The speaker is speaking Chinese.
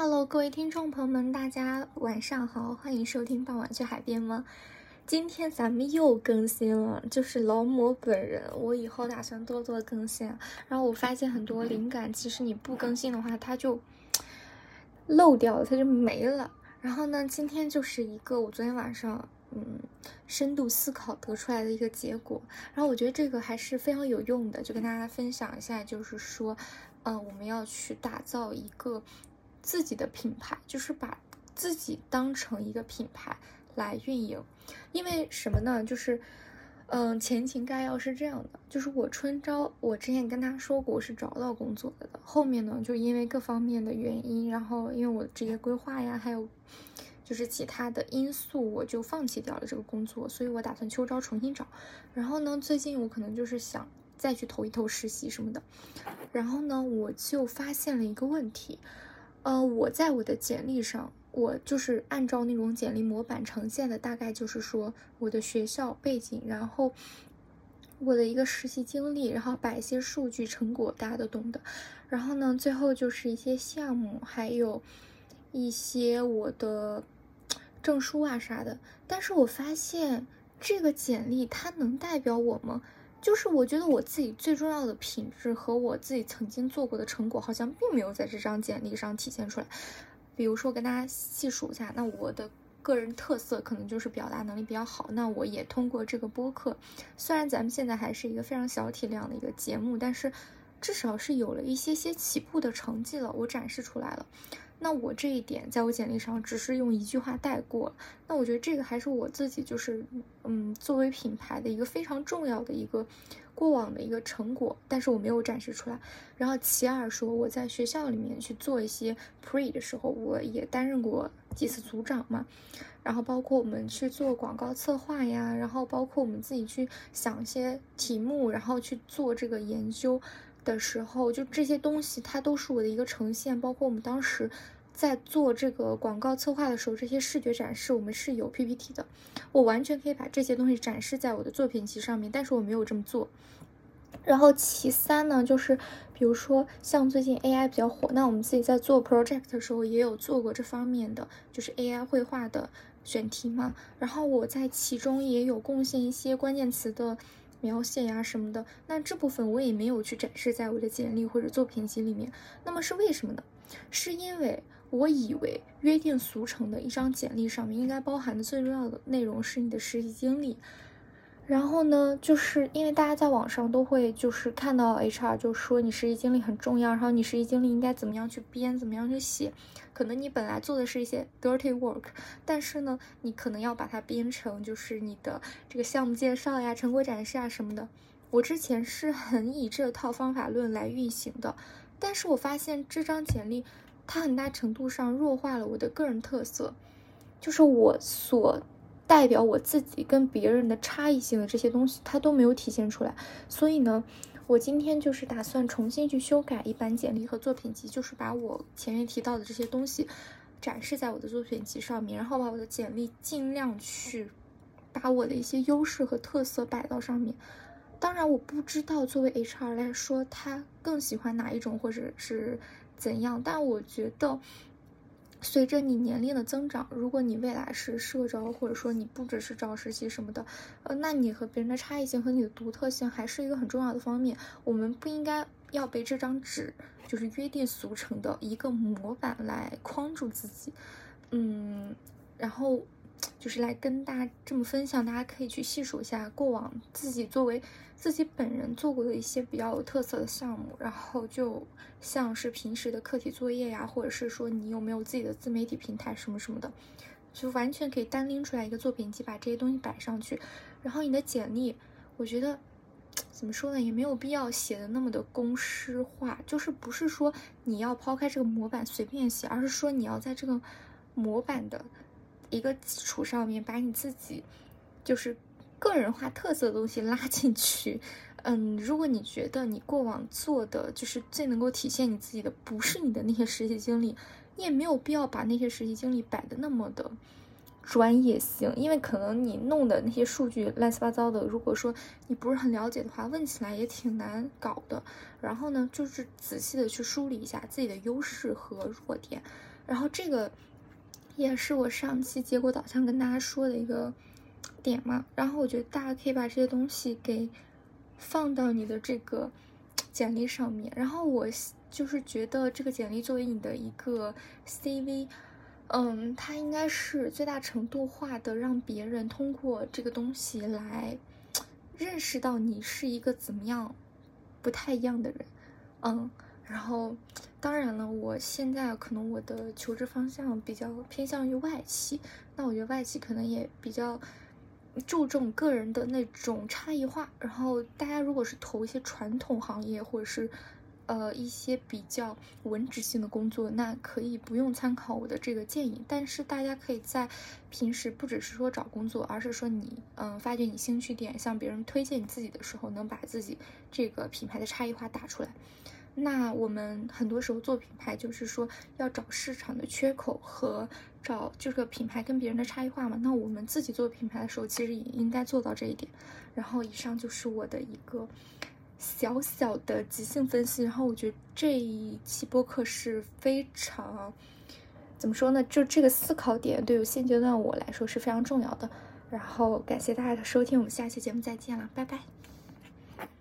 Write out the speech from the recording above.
Hello，各位听众朋友们，大家晚上好，欢迎收听《傍晚去海边》吗？今天咱们又更新了，就是劳模本人，我以后打算多多更新。然后我发现很多灵感，其实你不更新的话，它就漏掉了，它就没了。然后呢，今天就是一个我昨天晚上嗯深度思考得出来的一个结果。然后我觉得这个还是非常有用的，就跟大家分享一下，就是说，嗯，我们要去打造一个。自己的品牌就是把自己当成一个品牌来运营，因为什么呢？就是，嗯，前情概要是这样的，就是我春招，我之前跟他说过我是找到工作的，后面呢，就因为各方面的原因，然后因为我职业规划呀，还有就是其他的因素，我就放弃掉了这个工作，所以我打算秋招重新找。然后呢，最近我可能就是想再去投一投实习什么的，然后呢，我就发现了一个问题。呃，我在我的简历上，我就是按照那种简历模板呈现的，大概就是说我的学校背景，然后我的一个实习经历，然后摆一些数据成果，大家都懂的。然后呢，最后就是一些项目，还有一些我的证书啊啥的。但是我发现这个简历它能代表我吗？就是我觉得我自己最重要的品质和我自己曾经做过的成果，好像并没有在这张简历上体现出来。比如说，跟大家细数一下，那我的个人特色可能就是表达能力比较好。那我也通过这个播客，虽然咱们现在还是一个非常小体量的一个节目，但是至少是有了一些些起步的成绩了，我展示出来了。那我这一点在我简历上只是用一句话带过，那我觉得这个还是我自己就是，嗯，作为品牌的一个非常重要的一个过往的一个成果，但是我没有展示出来。然后其二说我在学校里面去做一些 pre 的时候，我也担任过几次组长嘛，然后包括我们去做广告策划呀，然后包括我们自己去想一些题目，然后去做这个研究。的时候，就这些东西，它都是我的一个呈现。包括我们当时在做这个广告策划的时候，这些视觉展示，我们是有 PPT 的，我完全可以把这些东西展示在我的作品集上面，但是我没有这么做。然后其三呢，就是比如说像最近 AI 比较火，那我们自己在做 project 的时候，也有做过这方面的，就是 AI 绘画的选题嘛。然后我在其中也有贡献一些关键词的。描写呀什么的，那这部分我也没有去展示在我的简历或者作品集里面。那么是为什么呢？是因为我以为约定俗成的一张简历上面应该包含的最重要的内容是你的实习经历。然后呢，就是因为大家在网上都会就是看到 HR 就说你实习经历很重要，然后你实习经历应该怎么样去编，怎么样去写。可能你本来做的是一些 dirty work，但是呢，你可能要把它编成就是你的这个项目介绍呀、成果展示啊什么的。我之前是很以这套方法论来运行的，但是我发现这张简历它很大程度上弱化了我的个人特色，就是我所。代表我自己跟别人的差异性的这些东西，它都没有体现出来。所以呢，我今天就是打算重新去修改一版简历和作品集，就是把我前面提到的这些东西展示在我的作品集上面，然后把我的简历尽量去把我的一些优势和特色摆到上面。当然，我不知道作为 HR 来说，他更喜欢哪一种或者是怎样，但我觉得。随着你年龄的增长，如果你未来是社招，或者说你不只是招实习什么的，呃，那你和别人的差异性和你的独特性还是一个很重要的方面。我们不应该要被这张纸就是约定俗成的一个模板来框住自己，嗯，然后。就是来跟大家这么分享，大家可以去细数一下过往自己作为自己本人做过的一些比较有特色的项目，然后就像是平时的课题作业呀，或者是说你有没有自己的自媒体平台什么什么的，就完全可以单拎出来一个作品集，把这些东西摆上去。然后你的简历，我觉得怎么说呢，也没有必要写的那么的公式化，就是不是说你要抛开这个模板随便写，而是说你要在这个模板的。一个基础上面，把你自己就是个人化特色的东西拉进去。嗯，如果你觉得你过往做的就是最能够体现你自己的，不是你的那些实习经历，你也没有必要把那些实习经历摆的那么的专业性，因为可能你弄的那些数据乱七八糟的，如果说你不是很了解的话，问起来也挺难搞的。然后呢，就是仔细的去梳理一下自己的优势和弱点。然后这个也是我上期结果导向跟大家说的一个点嘛。然后我觉得大家可以把这些东西给放到你的这个简历上面。然后我就是觉得这个简历作为你的一个 CV。嗯，它应该是最大程度化的让别人通过这个东西来认识到你是一个怎么样不太一样的人。嗯，然后当然了，我现在可能我的求职方向比较偏向于外企，那我觉得外企可能也比较注重个人的那种差异化。然后大家如果是投一些传统行业或者是。呃，一些比较文职性的工作，那可以不用参考我的这个建议。但是大家可以在平时不只是说找工作，而是说你嗯发掘你兴趣点，向别人推荐你自己的时候，能把自己这个品牌的差异化打出来。那我们很多时候做品牌，就是说要找市场的缺口和找这个品牌跟别人的差异化嘛。那我们自己做品牌的时候，其实也应该做到这一点。然后以上就是我的一个。小小的即兴分析，然后我觉得这一期播客是非常，怎么说呢？就这个思考点，对于现阶段我来说是非常重要的。然后感谢大家的收听，我们下期节目再见了，拜拜。